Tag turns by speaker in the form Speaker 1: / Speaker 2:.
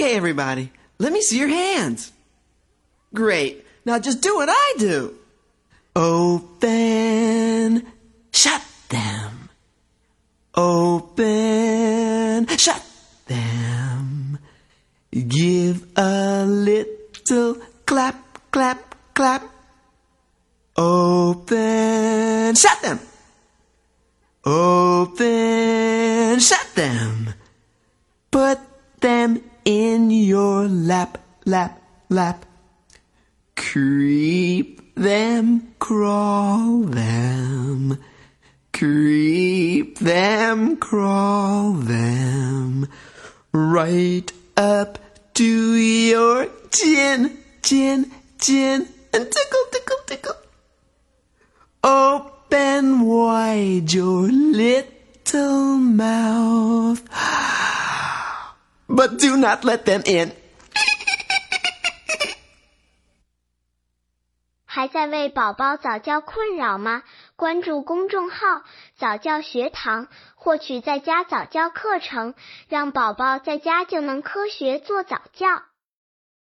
Speaker 1: Okay, everybody, let me see your hands. Great. Now just do what I do. Open, shut them. Open, shut them. Give a little clap, clap, clap. Open, shut them. Open, shut them. Put them in your lap, lap, lap. Creep them, crawl them. Creep them, crawl them. Right up to your chin, chin, chin, and tickle, tickle, tickle. Open wide your little mouth. But do not let them in.
Speaker 2: 还在为宝宝早教困扰吗？关注公众号“早教学堂”，获取在家早教课程，让宝宝在家就能科学做早教。